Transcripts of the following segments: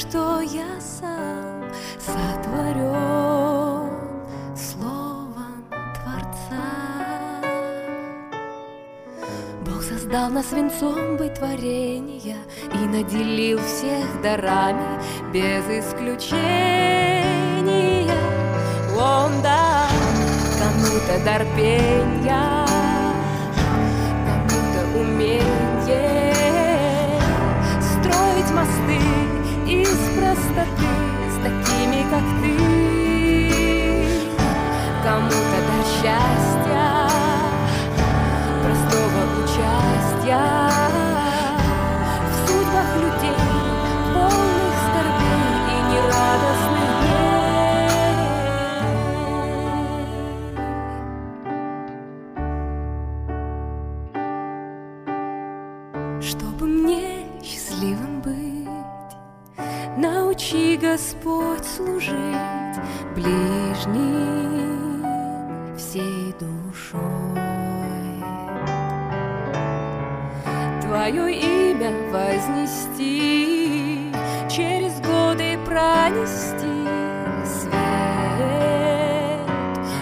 Что я сам сотворен Словом Творца. Бог создал нас венцом быть творения И наделил всех дарами без исключения Он дал кому-то дар пения простоты С такими, как ты. Кому-то дар счастья простого участия Господь служить ближним всей душой. Твое имя вознести, через годы пронести свет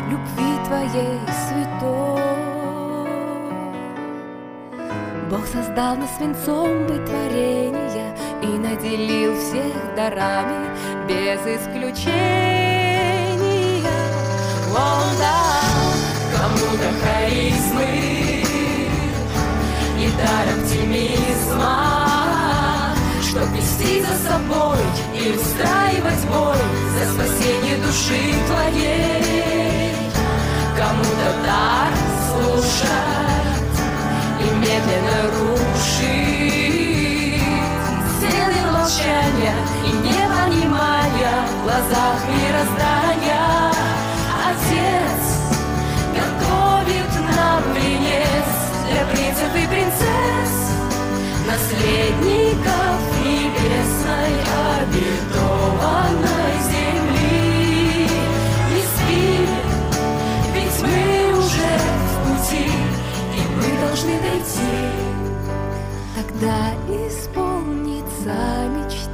любви Твоей святой. Бог создал нас венцом быть творения и наделил всех дарами без исключения. Он дал кому-то харизмы и дар оптимизма, Чтоб вести за собой и устраивать бой За спасение души твоей. Кому-то дар слушать и медленно рушить Стены молчания и непонимания В глазах мироздания Отец готовит нам венец для принцев и принцесс, наследников небесной обетованной земли. Не спи, ведь мы уже в пути, и мы должны дойти. Тогда исполнится мечта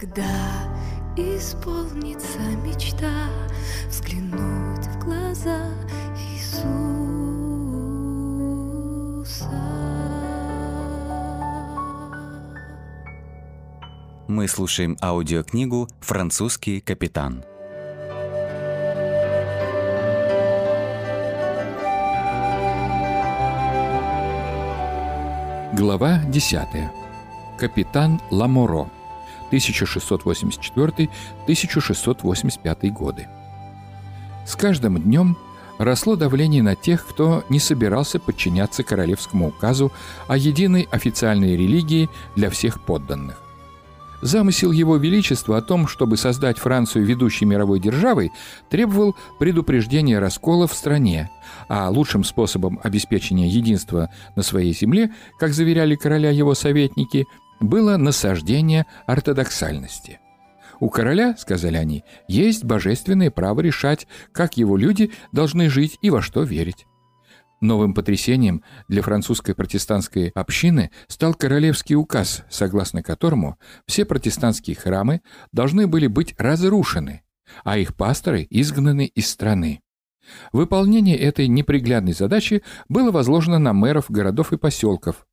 Тогда исполнится мечта взглянуть в глаза Иисуса. Мы слушаем аудиокнигу «Французский капитан». Глава 10. Капитан Ламоро. 1684-1685 годы. С каждым днем росло давление на тех, кто не собирался подчиняться королевскому указу о единой официальной религии для всех подданных. Замысел Его Величества о том, чтобы создать Францию ведущей мировой державой, требовал предупреждения расколов в стране, а лучшим способом обеспечения единства на своей земле, как заверяли короля его советники, было насаждение ортодоксальности. У короля, сказали они, есть божественное право решать, как его люди должны жить и во что верить. Новым потрясением для французской протестантской общины стал королевский указ, согласно которому все протестантские храмы должны были быть разрушены, а их пасторы изгнаны из страны. Выполнение этой неприглядной задачи было возложено на мэров городов и поселков,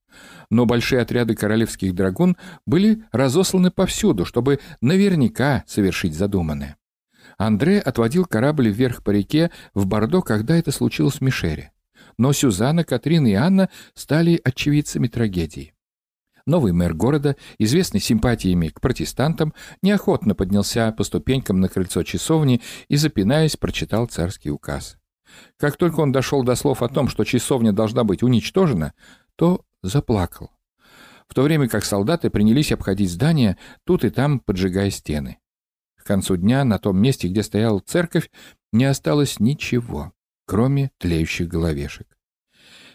но большие отряды королевских драгун были разосланы повсюду, чтобы наверняка совершить задуманное. Андре отводил корабль вверх по реке в Бордо, когда это случилось в Мишере. Но Сюзанна, Катрин и Анна стали очевидцами трагедии. Новый мэр города, известный симпатиями к протестантам, неохотно поднялся по ступенькам на крыльцо часовни и, запинаясь, прочитал царский указ. Как только он дошел до слов о том, что часовня должна быть уничтожена, то заплакал. В то время как солдаты принялись обходить здание, тут и там поджигая стены. К концу дня на том месте, где стояла церковь, не осталось ничего, кроме тлеющих головешек.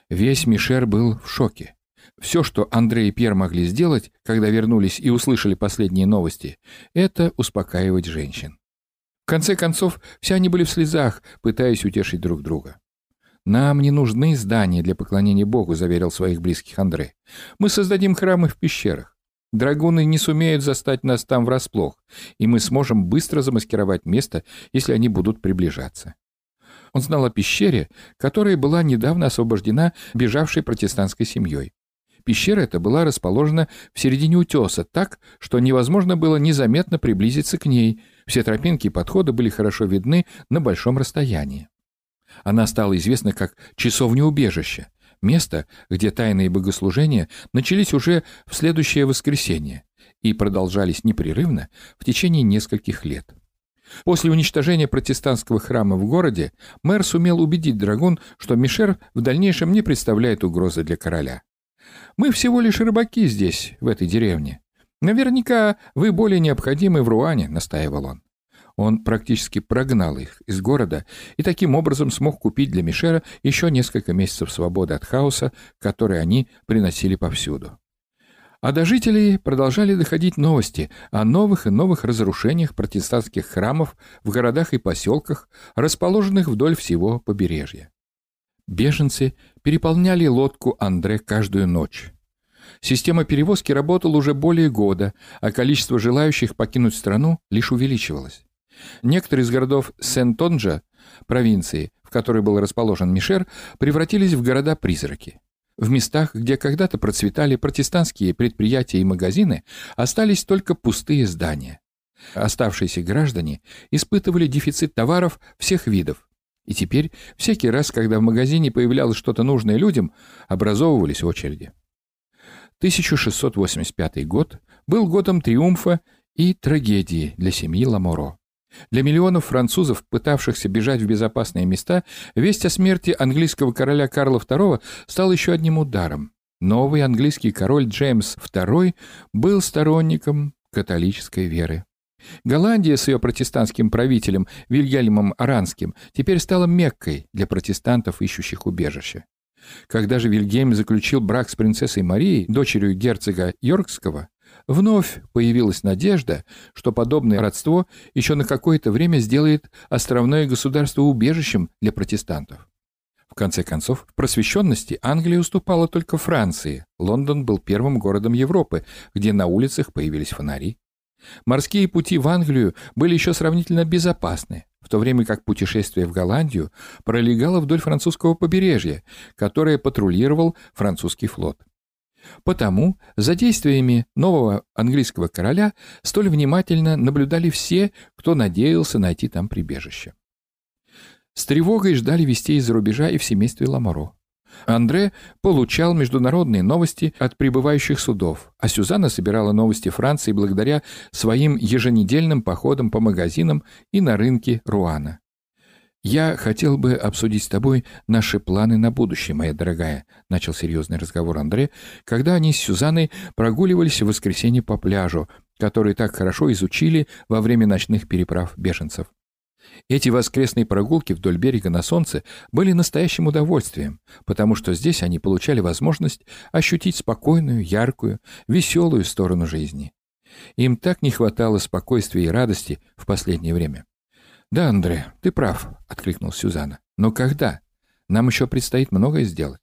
Весь Мишер был в шоке. Все, что Андрей и Пьер могли сделать, когда вернулись и услышали последние новости, это успокаивать женщин. В конце концов, все они были в слезах, пытаясь утешить друг друга. «Нам не нужны здания для поклонения Богу», — заверил своих близких Андрей. «Мы создадим храмы в пещерах. Драгуны не сумеют застать нас там врасплох, и мы сможем быстро замаскировать место, если они будут приближаться». Он знал о пещере, которая была недавно освобождена бежавшей протестантской семьей. Пещера эта была расположена в середине утеса так, что невозможно было незаметно приблизиться к ней. Все тропинки и подходы были хорошо видны на большом расстоянии. Она стала известна как «часовня-убежище», место, где тайные богослужения начались уже в следующее воскресенье и продолжались непрерывно в течение нескольких лет. После уничтожения протестантского храма в городе мэр сумел убедить Драгун, что Мишер в дальнейшем не представляет угрозы для короля. Мы всего лишь рыбаки здесь, в этой деревне. Наверняка вы более необходимы в Руане, настаивал он. Он практически прогнал их из города и таким образом смог купить для Мишера еще несколько месяцев свободы от хаоса, который они приносили повсюду. А до жителей продолжали доходить новости о новых и новых разрушениях протестантских храмов в городах и поселках, расположенных вдоль всего побережья. Беженцы переполняли лодку Андре каждую ночь. Система перевозки работала уже более года, а количество желающих покинуть страну лишь увеличивалось. Некоторые из городов Сен-Тонджа, провинции, в которой был расположен Мишер, превратились в города-призраки. В местах, где когда-то процветали протестантские предприятия и магазины, остались только пустые здания. Оставшиеся граждане испытывали дефицит товаров всех видов, и теперь, всякий раз, когда в магазине появлялось что-то нужное людям, образовывались очереди. 1685 год был годом триумфа и трагедии для семьи Ламоро. Для миллионов французов, пытавшихся бежать в безопасные места, весть о смерти английского короля Карла II стала еще одним ударом. Новый английский король Джеймс II был сторонником католической веры. Голландия с ее протестантским правителем Вильгельмом Аранским теперь стала Меккой для протестантов, ищущих убежище. Когда же Вильгельм заключил брак с принцессой Марией, дочерью герцога Йоркского, вновь появилась надежда, что подобное родство еще на какое-то время сделает островное государство убежищем для протестантов. В конце концов, в просвещенности Англия уступала только Франции. Лондон был первым городом Европы, где на улицах появились фонари. Морские пути в Англию были еще сравнительно безопасны, в то время как путешествие в Голландию пролегало вдоль французского побережья, которое патрулировал французский флот. Потому за действиями нового английского короля столь внимательно наблюдали все, кто надеялся найти там прибежище. С тревогой ждали вестей из-за рубежа и в семействе Ламоро. Андре получал международные новости от прибывающих судов, а Сюзанна собирала новости Франции благодаря своим еженедельным походам по магазинам и на рынке Руана. «Я хотел бы обсудить с тобой наши планы на будущее, моя дорогая», — начал серьезный разговор Андре, когда они с Сюзанной прогуливались в воскресенье по пляжу, который так хорошо изучили во время ночных переправ беженцев. Эти воскресные прогулки вдоль берега на солнце были настоящим удовольствием, потому что здесь они получали возможность ощутить спокойную, яркую, веселую сторону жизни. Им так не хватало спокойствия и радости в последнее время. «Да, Андре, ты прав», — откликнулась Сюзанна. «Но когда? Нам еще предстоит многое сделать.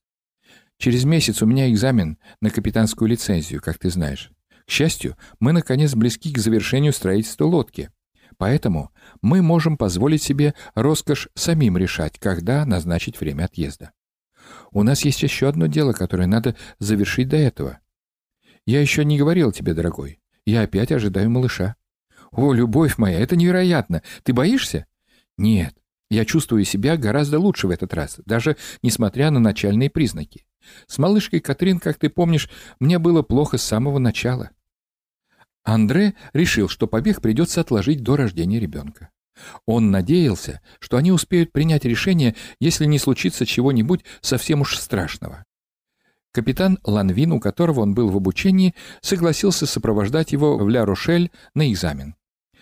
Через месяц у меня экзамен на капитанскую лицензию, как ты знаешь. К счастью, мы, наконец, близки к завершению строительства лодки. Поэтому мы можем позволить себе роскошь самим решать, когда назначить время отъезда. У нас есть еще одно дело, которое надо завершить до этого. Я еще не говорил тебе, дорогой. Я опять ожидаю малыша. «О, любовь моя, это невероятно! Ты боишься?» «Нет, я чувствую себя гораздо лучше в этот раз, даже несмотря на начальные признаки. С малышкой Катрин, как ты помнишь, мне было плохо с самого начала». Андре решил, что побег придется отложить до рождения ребенка. Он надеялся, что они успеют принять решение, если не случится чего-нибудь совсем уж страшного. Капитан Ланвин, у которого он был в обучении, согласился сопровождать его в Ля-Рошель на экзамен.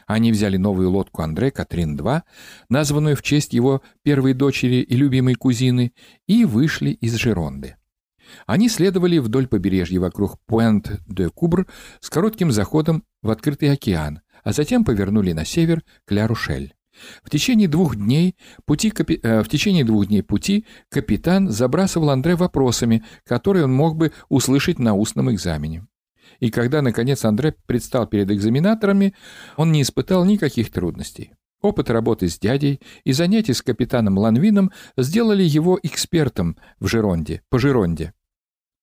Они взяли новую лодку Андре Катрин-2, названную в честь его первой дочери и любимой кузины, и вышли из Жеронды. Они следовали вдоль побережья вокруг Пуэнт-де-Кубр с коротким заходом в открытый океан, а затем повернули на север к Ля-Рушель. В течение двух дней пути, капи... э, в течение двух дней пути капитан забрасывал Андре вопросами, которые он мог бы услышать на устном экзамене. И когда, наконец, Андре предстал перед экзаменаторами, он не испытал никаких трудностей. Опыт работы с дядей и занятия с капитаном Ланвином сделали его экспертом в Жеронде, по Жеронде.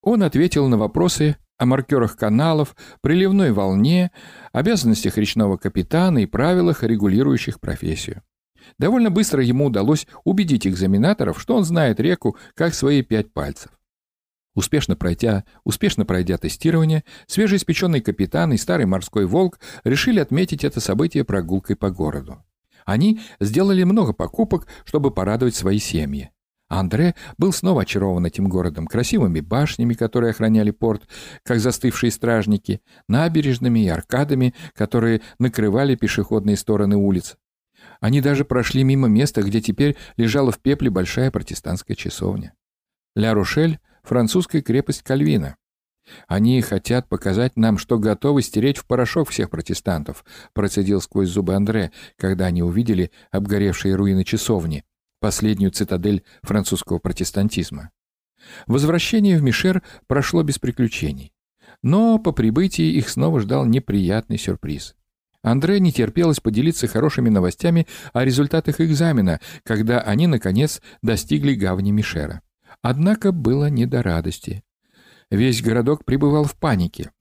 Он ответил на вопросы о маркерах каналов, приливной волне, обязанностях речного капитана и правилах, регулирующих профессию. Довольно быстро ему удалось убедить экзаменаторов, что он знает реку как свои пять пальцев. Успешно пройдя, успешно пройдя тестирование, свежеиспеченный капитан и старый морской волк решили отметить это событие прогулкой по городу. Они сделали много покупок, чтобы порадовать свои семьи. Андре был снова очарован этим городом, красивыми башнями, которые охраняли порт, как застывшие стражники, набережными и аркадами, которые накрывали пешеходные стороны улиц. Они даже прошли мимо места, где теперь лежала в пепле большая протестантская часовня. Ля-Рушель — французская крепость Кальвина. Они хотят показать нам, что готовы стереть в порошок всех протестантов, процедил сквозь зубы Андре, когда они увидели обгоревшие руины часовни последнюю цитадель французского протестантизма. Возвращение в Мишер прошло без приключений. Но по прибытии их снова ждал неприятный сюрприз. Андре не терпелось поделиться хорошими новостями о результатах экзамена, когда они, наконец, достигли гавани Мишера. Однако было не до радости. Весь городок пребывал в панике.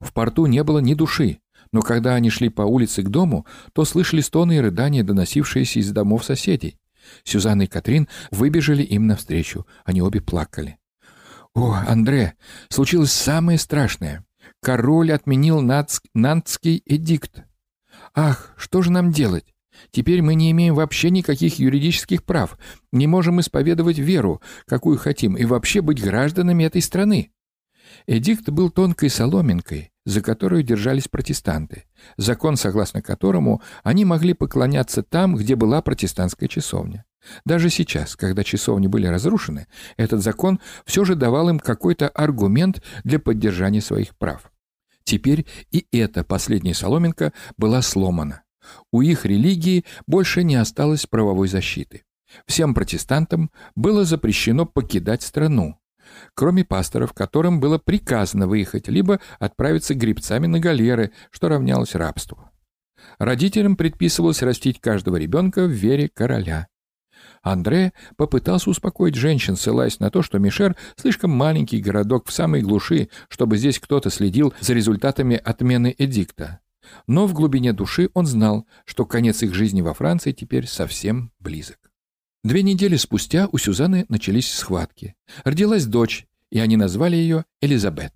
В порту не было ни души, но когда они шли по улице к дому, то слышали стоны и рыдания, доносившиеся из домов соседей. Сюзанна и Катрин выбежали им навстречу. Они обе плакали. «О, Андре, случилось самое страшное. Король отменил нацк... нантский эдикт. Ах, что же нам делать? Теперь мы не имеем вообще никаких юридических прав, не можем исповедовать веру, какую хотим, и вообще быть гражданами этой страны. Эдикт был тонкой соломинкой, за которую держались протестанты, закон, согласно которому они могли поклоняться там, где была протестантская часовня. Даже сейчас, когда часовни были разрушены, этот закон все же давал им какой-то аргумент для поддержания своих прав. Теперь и эта последняя соломинка была сломана. У их религии больше не осталось правовой защиты. Всем протестантам было запрещено покидать страну, кроме пасторов, которым было приказано выехать, либо отправиться грибцами на галеры, что равнялось рабству. Родителям предписывалось растить каждого ребенка в вере короля. Андре попытался успокоить женщин, ссылаясь на то, что Мишер — слишком маленький городок в самой глуши, чтобы здесь кто-то следил за результатами отмены эдикта. Но в глубине души он знал, что конец их жизни во Франции теперь совсем близок. Две недели спустя у Сюзанны начались схватки. Родилась дочь, и они назвали ее Элизабет.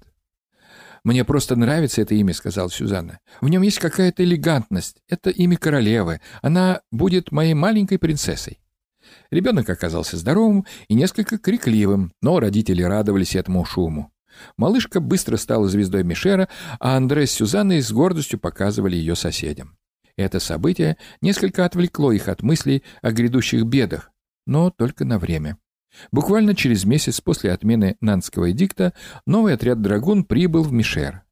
«Мне просто нравится это имя», — сказала Сюзанна. «В нем есть какая-то элегантность. Это имя королевы. Она будет моей маленькой принцессой». Ребенок оказался здоровым и несколько крикливым, но родители радовались этому шуму. Малышка быстро стала звездой Мишера, а Андре с Сюзанной с гордостью показывали ее соседям. Это событие несколько отвлекло их от мыслей о грядущих бедах, но только на время. Буквально через месяц после отмены Нанского эдикта новый отряд «Драгун» прибыл в Мишер.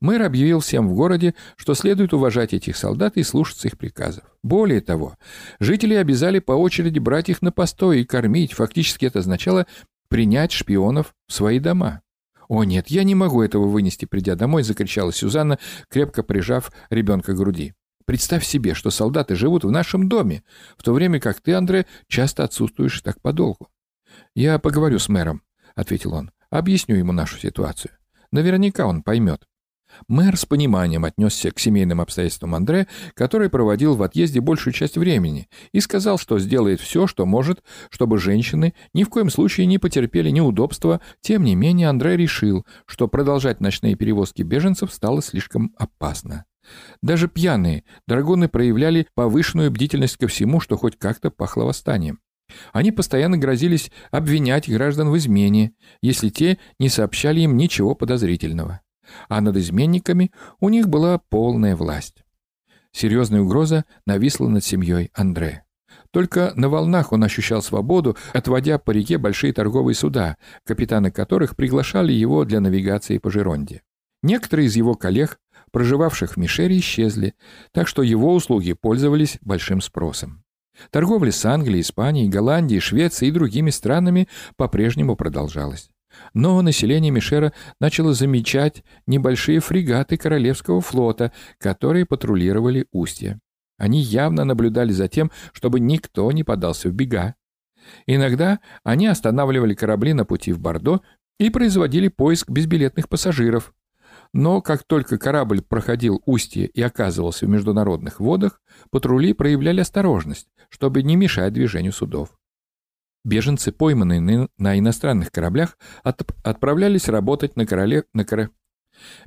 Мэр объявил всем в городе, что следует уважать этих солдат и слушаться их приказов. Более того, жители обязали по очереди брать их на постой и кормить. Фактически это означало принять шпионов в свои дома. «О нет, я не могу этого вынести, придя домой», — закричала Сюзанна, крепко прижав ребенка к груди. Представь себе, что солдаты живут в нашем доме, в то время как ты, Андре, часто отсутствуешь так подолгу. «Я поговорю с мэром», — ответил он. «Объясню ему нашу ситуацию. Наверняка он поймет». Мэр с пониманием отнесся к семейным обстоятельствам Андре, который проводил в отъезде большую часть времени, и сказал, что сделает все, что может, чтобы женщины ни в коем случае не потерпели неудобства. Тем не менее, Андре решил, что продолжать ночные перевозки беженцев стало слишком опасно. Даже пьяные драгоны проявляли повышенную бдительность ко всему, что хоть как-то пахло восстанием. Они постоянно грозились обвинять граждан в измене, если те не сообщали им ничего подозрительного а над изменниками у них была полная власть. Серьезная угроза нависла над семьей Андре. Только на волнах он ощущал свободу, отводя по реке большие торговые суда, капитаны которых приглашали его для навигации по Жеронде. Некоторые из его коллег, проживавших в Мишере, исчезли, так что его услуги пользовались большим спросом. Торговля с Англией, Испанией, Голландией, Швецией и другими странами по-прежнему продолжалась. Но население Мишера начало замечать небольшие фрегаты Королевского флота, которые патрулировали устье. Они явно наблюдали за тем, чтобы никто не подался в бега. Иногда они останавливали корабли на пути в Бордо и производили поиск безбилетных пассажиров. Но как только корабль проходил устье и оказывался в международных водах, патрули проявляли осторожность, чтобы не мешать движению судов. Беженцы, пойманные на иностранных кораблях, от, отправлялись работать на короле... На коре...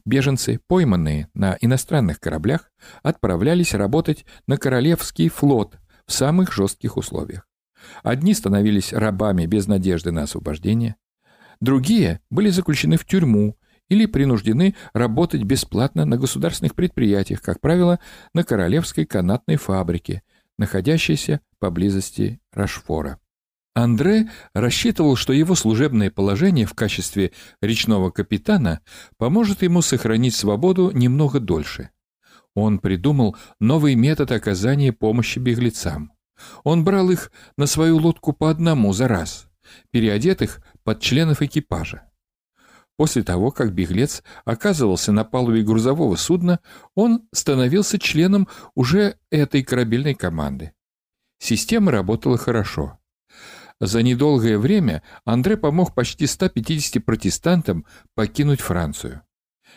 Беженцы, пойманные на иностранных кораблях, отправлялись работать на Королевский флот в самых жестких условиях. Одни становились рабами без надежды на освобождение, другие были заключены в тюрьму или принуждены работать бесплатно на государственных предприятиях, как правило, на Королевской канатной фабрике, находящейся поблизости Рашфора. Андре рассчитывал, что его служебное положение в качестве речного капитана поможет ему сохранить свободу немного дольше. Он придумал новый метод оказания помощи беглецам. Он брал их на свою лодку по одному за раз, переодетых под членов экипажа. После того, как беглец оказывался на палубе грузового судна, он становился членом уже этой корабельной команды. Система работала хорошо. За недолгое время Андре помог почти 150 протестантам покинуть Францию.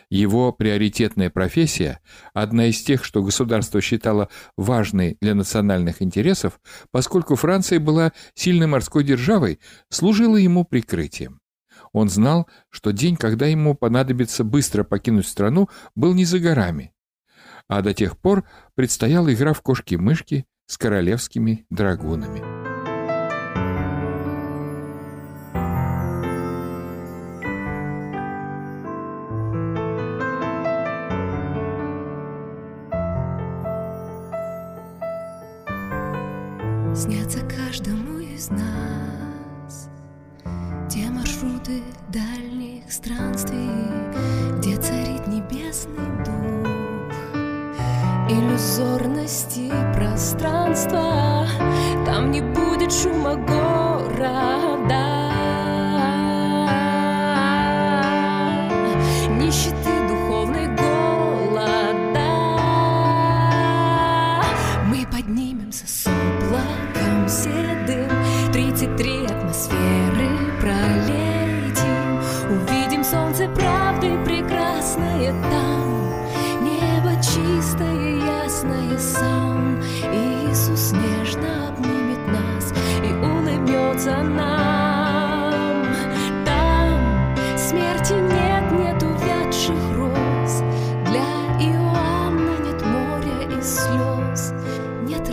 Его приоритетная профессия, одна из тех, что государство считало важной для национальных интересов, поскольку Франция была сильной морской державой, служила ему прикрытием. Он знал, что день, когда ему понадобится быстро покинуть страну, был не за горами. А до тех пор предстояла игра в кошки-мышки с королевскими драгунами. Снятся каждому из нас маршруты дальних странствий Где царит небесный дух Иллюзорности пространства. Там не будет шума города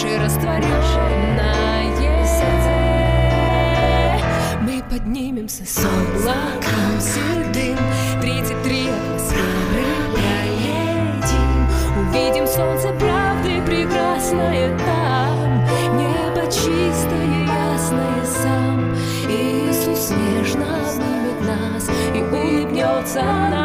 Сердце наше растворенное Мы поднимемся с облаком седым Тридцать три атмосферы проедем. Увидим солнце правды прекрасное нежно обнимет нас и улыбнется.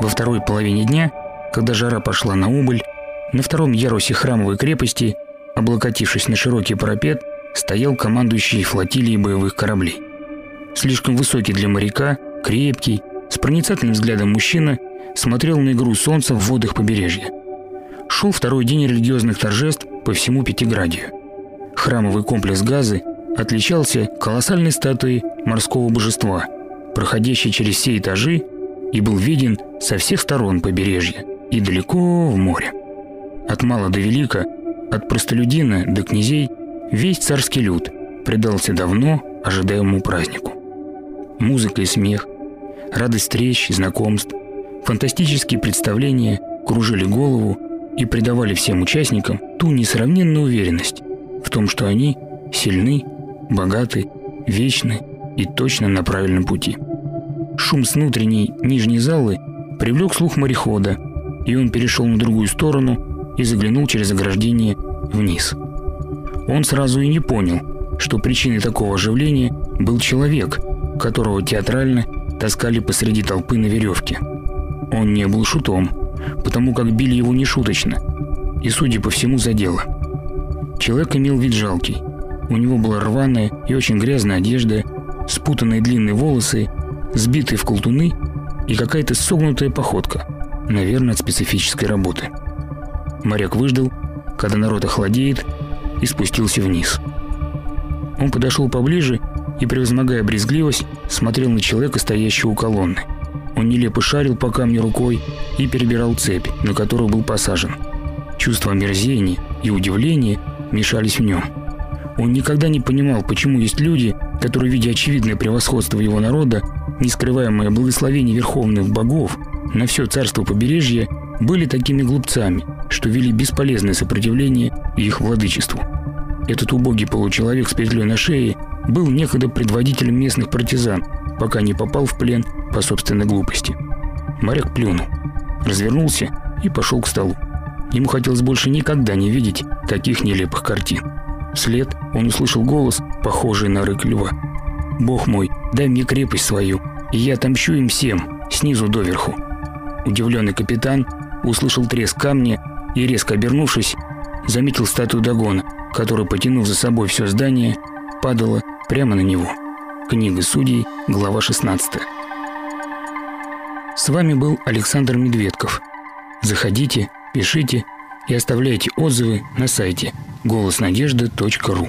Во второй половине дня, когда жара пошла на убыль, на втором ярусе храмовой крепости, облокотившись на широкий парапет, стоял командующий флотилией боевых кораблей. Слишком высокий для моряка, крепкий, с проницательным взглядом мужчина смотрел на игру солнца в водах побережья. Шел второй день религиозных торжеств по всему Пятиградию. Храмовый комплекс Газы отличался колоссальной статуей морского божества, проходящей через все этажи, и был виден со всех сторон побережья и далеко в море. От мала до велика, от простолюдина до князей, весь царский люд предался давно ожидаемому празднику. Музыка и смех, радость встреч, знакомств, фантастические представления кружили голову и придавали всем участникам ту несравненную уверенность в том, что они сильны, богаты, вечны и точно на правильном пути. Шум с внутренней нижней залы привлек слух морехода, и он перешел на другую сторону и заглянул через ограждение вниз. Он сразу и не понял, что причиной такого оживления был человек, которого театрально таскали посреди толпы на веревке. Он не был шутом, потому как били его нешуточно, и, судя по всему, за дело. Человек имел вид жалкий. У него была рваная и очень грязная одежда, спутанные длинные волосы, сбитые в колтуны и какая-то согнутая походка, наверное, от специфической работы. Моряк выждал, когда народ охладеет, и спустился вниз. Он подошел поближе и, превозмогая брезгливость, смотрел на человека, стоящего у колонны. Он нелепо шарил по камню рукой и перебирал цепь, на которую был посажен. Чувство омерзения и удивления мешались в нем. Он никогда не понимал, почему есть люди, которые, видя очевидное превосходство его народа, нескрываемое благословение верховных богов на все царство побережья, были такими глупцами, что вели бесполезное сопротивление их владычеству. Этот убогий получеловек с петлей на шее был некогда предводителем местных партизан, пока не попал в плен по собственной глупости. Моряк плюнул, развернулся и пошел к столу. Ему хотелось больше никогда не видеть таких нелепых картин. Вслед он услышал голос, похожий на рык льва. «Бог мой, дай мне крепость свою, и я отомщу им всем, снизу доверху». Удивленный капитан услышал треск камня и, резко обернувшись, заметил статую Дагона, которая, потянув за собой все здание, падала прямо на него. Книга судей, глава 16. С вами был Александр Медведков. Заходите, пишите и оставляйте отзывы на сайте голоснадежда.ру.